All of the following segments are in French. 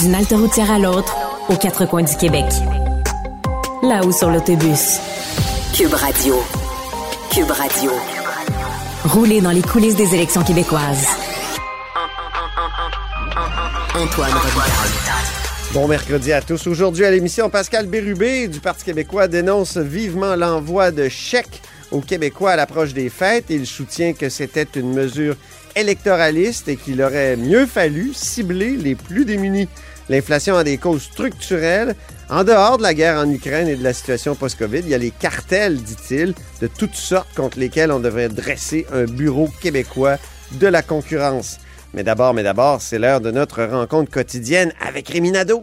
D'une halte routière à l'autre, aux quatre coins du Québec. Là-haut sur l'autobus. Cube Radio. Cube Radio. Rouler dans les coulisses des élections québécoises. Antoine Bon mercredi à tous. Aujourd'hui à l'émission, Pascal Bérubé du Parti québécois dénonce vivement l'envoi de chèques aux Québécois à l'approche des fêtes. Il soutient que c'était une mesure électoraliste et qu'il aurait mieux fallu cibler les plus démunis. L'inflation a des causes structurelles. En dehors de la guerre en Ukraine et de la situation post-Covid, il y a les cartels, dit-il, de toutes sortes contre lesquels on devrait dresser un bureau québécois de la concurrence. Mais d'abord, mais d'abord, c'est l'heure de notre rencontre quotidienne avec Réminado.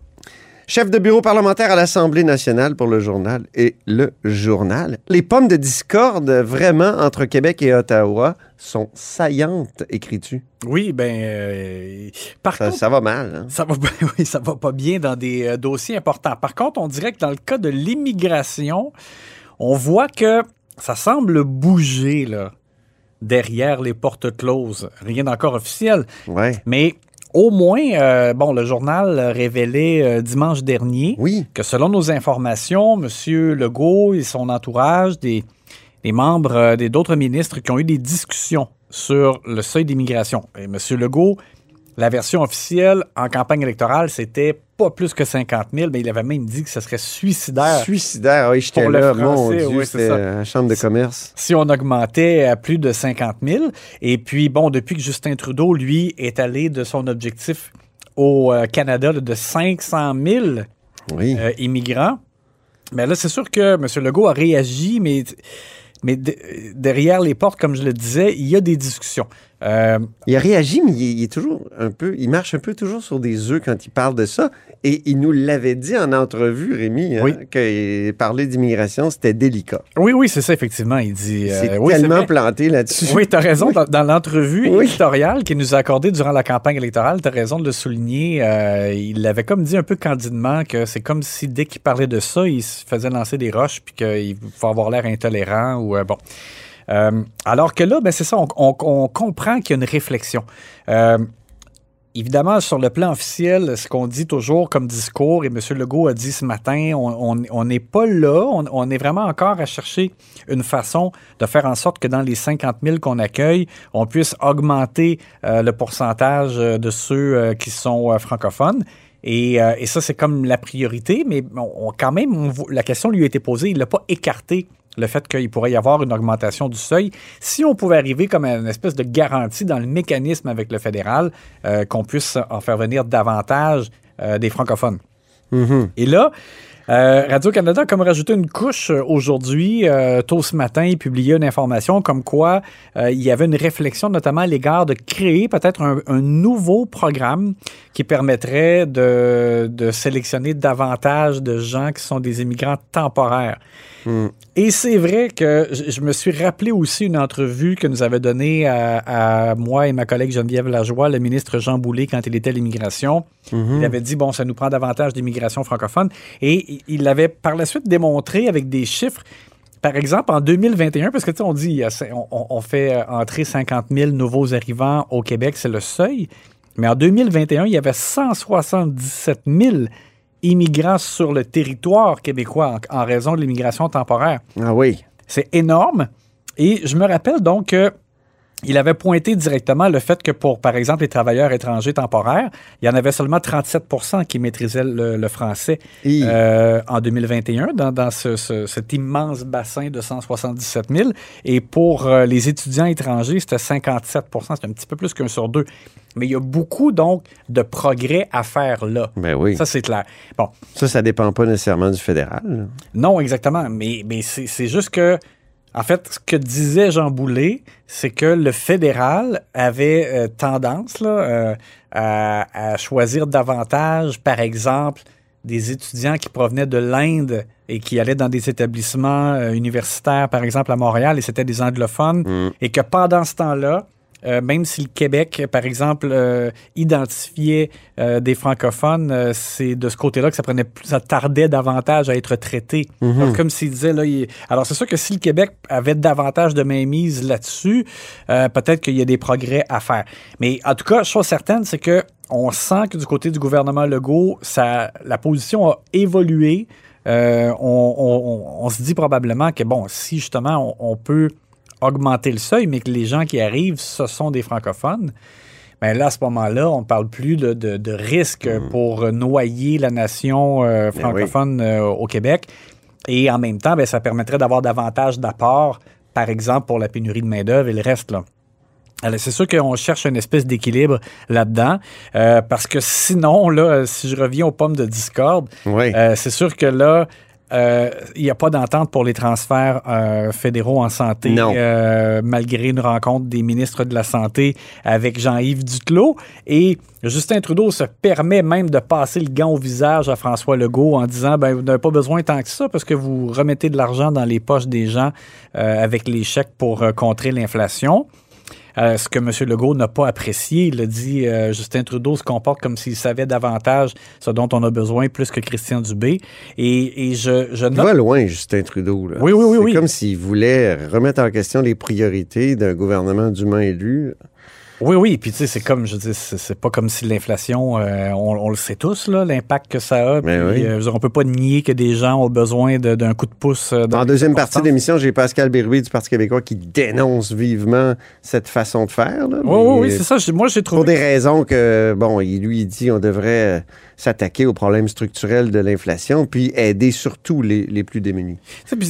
Chef de bureau parlementaire à l'Assemblée nationale pour le journal et le journal. Les pommes de discorde, vraiment, entre Québec et Ottawa, sont saillantes, écris-tu? Oui, ben, euh, par Ça, contre, ça va mal. hein? ça va, oui, ça va pas bien dans des euh, dossiers importants. Par contre, on dirait que dans le cas de l'immigration, on voit que ça semble bouger là, derrière les portes closes. Rien d'encore officiel. Ouais. Mais au moins, euh, bon, le journal révélait euh, dimanche dernier Oui. que selon nos informations, M. Legault et son entourage, des, des membres euh, des d'autres ministres qui ont eu des discussions sur le seuil d'immigration. Et M. Legault, la version officielle en campagne électorale, c'était pas plus que 50 000, mais il avait même dit que ce serait suicidaire Suicidaire, oui, j'étais là, français, mon Dieu, oui, c'est c'était la Chambre de commerce. si on augmentait à plus de 50 000. Et puis, bon, depuis que Justin Trudeau, lui, est allé de son objectif au euh, Canada de 500 000 Oui. euh, immigrants. Mais là, c'est sûr que M. Legault a réagi, mais, mais de- derrière les portes, comme je le disais, il y a des discussions. Euh, Il a réagi, mais il est, il est toujours un peu, il marche un peu toujours sur des œufs quand il parle de ça. Et il nous l'avait dit en entrevue, Rémi, hein, Oui. que parler d'immigration, c'était délicat. oui, oui, c'est ça, effectivement. Il dit. Euh, oui, tellement planté là-dessus. Oui, tu as raison. Dans, dans l'entrevue Oui. éditoriale qu'il nous a accordée durant la campagne électorale, tu as raison de le souligner. euh, il avait comme dit un peu candidement que c'est comme si dès qu'il parlait de ça, il se faisait lancer des roches puis qu'il faut avoir l'air intolérant ou euh, bon. Euh, alors que là, ben, c'est ça, on, comprend qu'il y a une réflexion. Euh, Évidemment, sur le plan officiel, ce qu'on dit toujours comme discours, et M. Legault a dit ce matin, on n'est pas là, on, est vraiment encore à chercher une façon de faire en sorte que dans les 50 000 qu'on accueille, on puisse augmenter euh, le pourcentage de ceux qui sont francophones. Et, ça, c'est comme la priorité, mais quand même, la question lui a été posée, il n'a pas écarté le fait qu'il pourrait y avoir une augmentation du seuil. Si on pouvait arriver comme à une espèce de garantie dans le mécanisme avec le fédéral, euh, qu'on puisse en faire venir davantage euh, des francophones. Et là, euh, Radio-Canada a comme rajouté une couche euh, aujourd'hui. Euh, tôt ce matin, il publiait une information comme quoi euh, il y avait une réflexion notamment à l'égard de créer peut-être un, un nouveau programme qui permettrait de, de sélectionner davantage de gens qui sont des immigrants temporaires. Et c'est vrai que je, je me suis rappelé aussi une entrevue que nous avait donnée à, à moi et ma collègue Geneviève Lajoie, le ministre Jean Boulet, quand il était à l'immigration. Il avait dit, bon, ça nous prend davantage d'immigration francophone. Et il- l'avait par la suite démontré avec des chiffres. Par exemple, en 2021, parce que tu sais, on dit, on, on- on fait euh, entrer 50 000 nouveaux arrivants au Québec, c'est le seuil. Mais en 2021, il y avait 177 000 immigrants sur le territoire québécois en- en raison de l'immigration temporaire. Ah oui. C'est énorme. Et je me rappelle donc que il avait pointé directement le fait que pour, par exemple, les travailleurs étrangers temporaires, il y en avait seulement 37% qui maîtrisaient le, le français euh, en 2021 dans, dans ce- ce- cet immense bassin de 177 000. Et pour euh, les étudiants étrangers, c'était 57% C'est un petit peu plus qu'un sur deux. Mais il y a beaucoup, donc, de progrès à faire là. Ben oui. Ça, c'est clair. Bon, Ça, ça dépend pas nécessairement du fédéral. non, exactement. Mais, mais c'est juste que En fait, ce que disait Jean Boulet, c'est que le fédéral avait euh, tendance là, euh, à, à choisir davantage, par exemple, des étudiants qui provenaient de l'Inde et qui allaient dans des établissements euh, universitaires, par exemple à Montréal, et c'était des anglophones, et que pendant ce temps-là, euh, même si le Québec, par exemple, euh, identifiait euh, des francophones, c'est de ce côté-là que ça prenait plus, ça tardait davantage à être traité. Donc, comme s'il disait là, il- alors c'est sûr que si le Québec avait davantage de mainmise là-dessus, peut-être qu'il y a des progrès à faire. Mais en tout cas, chose certaine, c'est que on sent que du côté du gouvernement Legault, ça, la position a évolué. On, on- on- on se dit probablement que, bon, si justement on peut augmenter le seuil, mais que les gens qui arrivent, ce sont des francophones, ben là, à ce moment-là, on ne parle plus de, de- de risque pour noyer la nation euh, Ben oui. francophone euh, au Québec. Et en même temps, ben, ça permettrait d'avoir davantage d'apports, par exemple, pour la pénurie de main-d'œuvre et le reste. Là. Alors, c'est sûr qu'on cherche une espèce d'équilibre là-dedans, euh, parce que sinon, là, si je reviens aux pommes de discorde, Oui. euh, c'est sûr que là, euh, il n'y a pas d'entente pour les transferts euh, fédéraux en santé, Non. euh, malgré une rencontre des ministres de la Santé avec Jean-Yves Duclos. Et Justin Trudeau se permet même de passer le gant au visage à François Legault en disant ben, vous n'avez pas besoin tant que ça parce que vous remettez de l'argent dans les poches des gens avec les chèques pour contrer l'inflation. Euh, ce que M. Legault n'a pas apprécié. Il a dit euh, Justin Trudeau se comporte comme s'il savait davantage ce dont on a besoin plus que Christian Dubé. Et, et je, je Il note. va loin, Justin Trudeau. Là. Oui, oui, oui, C'est oui. comme s'il voulait remettre en question les priorités d'un gouvernement dûment élu. Oui, oui. Puis, tu sais, c'est comme, je dis, c'est pas comme si l'inflation, euh, on, on le sait tous, là, l'impact que ça a. Mais Puis, oui. euh, on peut pas nier que des gens ont besoin d'un coup de pouce. euh, dans En deuxième partie de l'émission, j'ai Pascal Bérubé du Parti québécois qui dénonce vivement cette façon de faire. là. Oui, oui, oui, c'est ça. Moi, j'ai Pour trouvé. des raisons que, bon, il lui il dit on devrait s'attaquer aux problèmes structurels de l'inflation, puis aider surtout les, les plus démunis.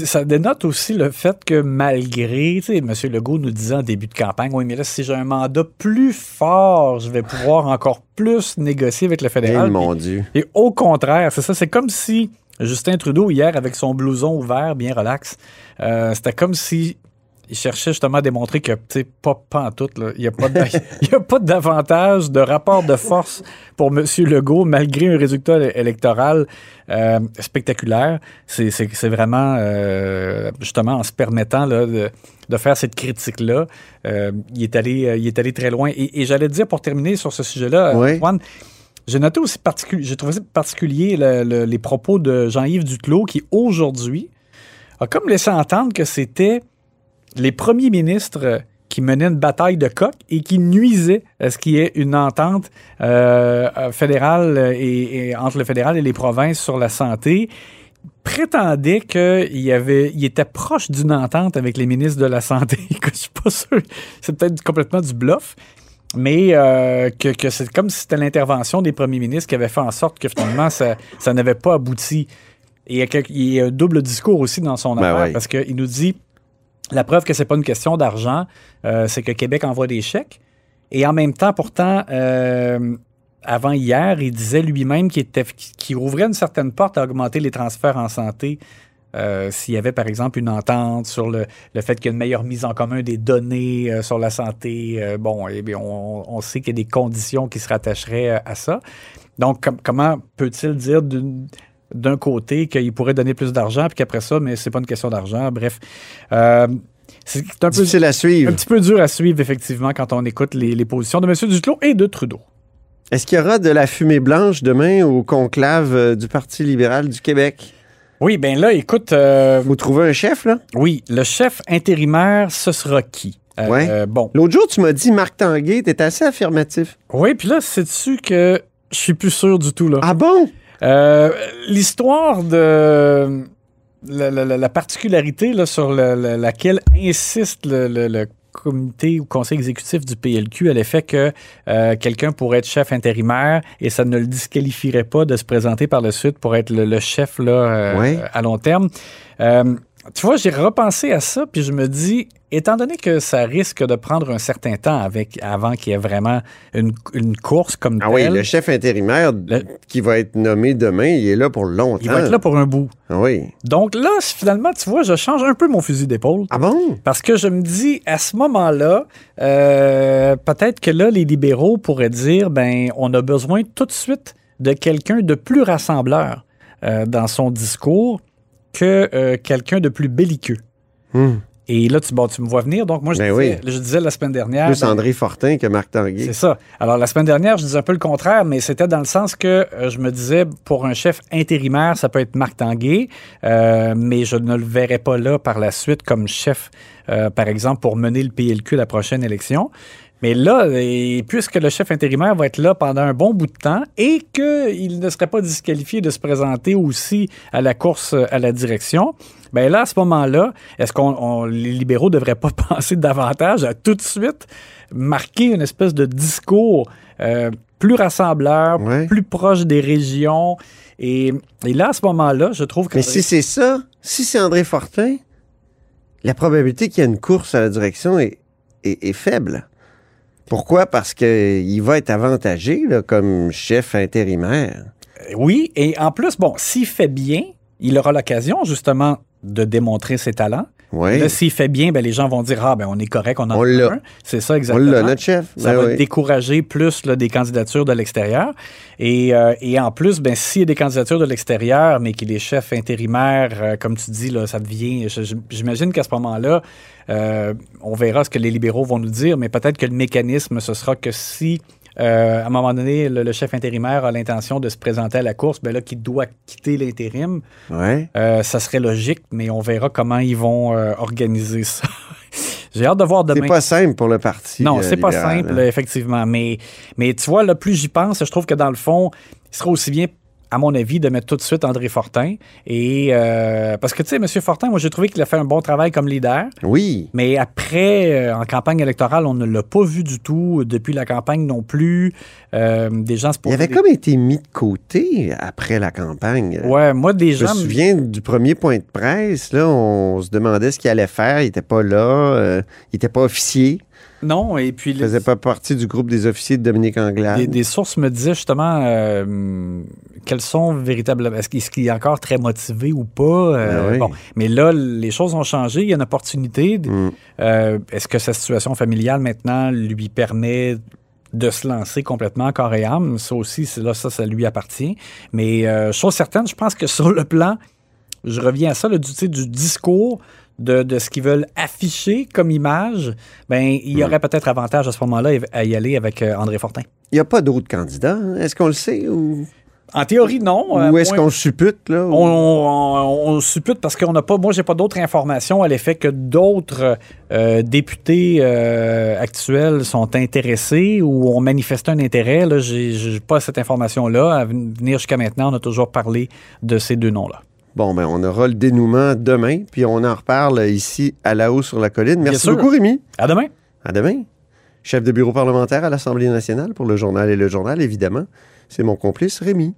Ça dénote aussi le fait que malgré, tu sais, M. Legault nous disait en début de campagne, oui, mais là, si j'ai un mandat plus fort, je vais pouvoir encore plus négocier avec le Eh, fédéral. mon Puis- Dieu. Et au contraire, c'est ça, c'est comme si Justin Trudeau, hier, avec son blouson ouvert, bien relax, euh, c'était comme si il cherchait justement à démontrer que, tu sais, pas, tout, là, il n'y a a pas d'avantage de rapport de force pour M. Legault, malgré un résultat électoral euh, spectaculaire. C'est vraiment, euh, justement, en se permettant là, de, de faire cette critique-là, euh, il, est allé, il est allé très loin. Et, et j'allais dire, pour terminer sur ce sujet-là, Oui. Antoine, j'ai noté aussi particulier, j'ai trouvé particulier le- le- les propos de Jean-Yves Duclos qui aujourd'hui a comme laissé entendre que c'était les premiers ministres qui menaient une bataille de coq et qui nuisaient à ce qu'il y ait une entente euh, euh, fédérale et, et entre le fédéral et les provinces sur la santé prétendait qu'il y avait, il était proche d'une entente avec les ministres de la Santé. Je suis pas sûr. C'est peut-être complètement du bluff. Mais euh, que, que c'est comme si c'était l'intervention des premiers ministres qui avait fait en sorte que finalement, ça, ça n'avait pas abouti. Et il y, a quelque- il y a un double discours aussi dans son Ben affaire, oui. parce qu'il nous dit la preuve que c'est pas une question d'argent, euh, c'est que Québec envoie des chèques. Et en même temps, pourtant, euh, avant hier, il disait lui-même qu'il ouvrait une certaine porte à augmenter les transferts en santé euh, s'il y avait, par exemple, une entente sur le, fait qu'il y a une meilleure mise en commun des données sur la santé. Bon, eh bien, on, sait qu'il y a des conditions qui se rattacheraient à ça. Donc, com- comment peut-il dire d'un côté qu'il pourrait donner plus d'argent, puis qu'après ça, mais c'est pas une question d'argent. Bref, euh, c'est un peu Difficile à suivre. un petit peu dur à suivre, effectivement, quand on écoute les, les positions de M. Duclos et de Trudeau. Est-ce qu'il y aura de la fumée blanche demain au conclave euh, du Parti libéral du Québec? Oui, ben là, écoute, euh, Faut trouver un chef, là? oui, le chef intérimaire, ce sera qui? Euh, Ouais. euh, bon. L'autre jour, tu m'as dit Marc Tanguay, t'es assez affirmatif. Oui, puis là, sais-tu que je suis plus sûr du tout, là? Ah bon? Euh, L'histoire de la, la- la- la particularité là, sur la- la- laquelle insiste le, le- le comité ou conseil exécutif du PLQ à l'effet que euh, quelqu'un pourrait être chef intérimaire et ça ne le disqualifierait pas de se présenter par la suite pour être le, le chef là, euh, à long terme. Euh, tu vois, j'ai repensé à ça, puis je me dis, étant donné que ça risque de prendre un certain temps avec, avant qu'il y ait vraiment une, une course comme Ah oui, telle, le chef intérimaire Le- qui va être nommé demain, il est là pour longtemps. il va être là pour un bout. Ah oui. Donc là, finalement, tu vois, je change un peu mon fusil d'épaule. Ah bon? Parce que je me dis, à ce moment-là, euh, peut-être que là, les libéraux pourraient dire, ben, on a besoin tout de suite de quelqu'un de plus rassembleur euh, dans son discours que euh, quelqu'un de plus belliqueux. Hmm. Et là, tu, bon, tu me vois venir. Donc, moi, je, Ben disais, oui. je disais la semaine dernière. Plus ben, André Fortin que Marc Tanguay. c'est ça. Alors, la semaine dernière, je disais un peu le contraire, mais c'était dans le sens que euh, je me disais, pour un chef intérimaire, ça peut être Marc Tanguay, euh, mais je ne le verrais pas là par la suite comme chef, euh, par exemple, pour mener le PLQ à la prochaine élection. Mais là, et puisque le chef intérimaire va être là pendant un bon bout de temps et qu'il ne serait pas disqualifié de se présenter aussi à la course à la direction, ben là, à ce moment-là, est-ce qu'on on- les libéraux ne devraient pas penser davantage à tout de suite marquer une espèce de discours euh, plus rassembleur, Ouais. plus proche des régions? Et, et là, à ce moment-là, je trouve que... Mais si c'est ça, si c'est André Fortin, la probabilité qu'il y ait une course à la direction est, est- est faible. Pourquoi? Parce qu'il va être avantagé là, comme chef intérimaire. Oui, et en plus, bon, s'il fait bien, il aura l'occasion justement de démontrer ses talents. Là, s'il fait bien, ben, les gens vont dire Ah, ben, on est correct, on en On a un. C'est ça, On exactement. l'a, notre chef. Ça Ben va oui. décourager plus là, des candidatures de l'extérieur. Et, euh, et en plus, ben, s'il y a des candidatures de l'extérieur, mais qu'il est chef intérimaire, euh, comme tu dis, là, ça devient. J'imagine qu'à ce moment-là, euh, on verra ce que les libéraux vont nous dire, mais peut-être que le mécanisme, ce sera que si. Euh, à un moment donné, le, le chef intérimaire a l'intention de se présenter à la course, ben là, qu'il doit quitter l'intérim, Ouais. euh, ça serait logique, mais on verra comment ils vont euh, organiser ça. J'ai hâte de voir demain. C'est pas simple pour le parti. Non, c'est pas simple, hein. effectivement. Mais, mais tu vois, là, plus j'y pense, je trouve que dans le fond, il serait aussi bien, à mon avis, de mettre tout de suite André Fortin. Et euh, parce que, tu sais, M. Fortin, moi, j'ai trouvé qu'il a fait un bon travail comme leader. Oui. Mais après, euh, en campagne électorale, on ne l'a pas vu du tout. Depuis la campagne non plus. Euh, des gens se Il avait des- comme été mis de côté après la campagne. Ouais, moi, des Je me souviens du premier point de presse, là, on se demandait ce qu'il allait faire. Il n'était pas là, il n'était pas officier, Non, et puis. il le- faisait pas partie du groupe des officiers de Dominique Anglade. Des, des sources me disaient justement euh, quels sont véritablement. Est-ce qu'il est encore très motivé ou pas? Euh, Ben oui. bon. Mais là, les choses ont changé. Il y a une opportunité. Mm. Euh, Est-ce que sa situation familiale maintenant lui permet de se lancer complètement corps et âme? Ça aussi, là, ça, ça lui appartient. Mais chose certaine, je pense que sur le plan, je reviens à ça, là, du, tu sais, du discours. De, de ce qu'ils veulent afficher comme image, ben il y aurait peut-être avantage à ce moment-là à y aller avec euh, André Fortin. Il n'y a pas d'autres candidats, hein? est-ce qu'on le sait? Ou, En théorie, non. ou Euh, est-ce point- qu'on suppute? Là, ou- on, on- on suppute parce qu'on n'a pas. Moi, j'ai pas d'autres informations à l'effet que d'autres euh, députés euh, actuels sont intéressés ou ont manifesté un intérêt. Là, j'ai, j'ai pas cette information-là. À venir jusqu'à maintenant, on a toujours parlé de ces deux noms-là. Bon, ben, on aura le dénouement demain, puis on en reparle ici à la haut sur la colline. Merci beaucoup, Rémi. À demain. À demain. Chef de bureau parlementaire à l'Assemblée nationale pour le journal et le journal, évidemment. C'est mon complice, Rémi.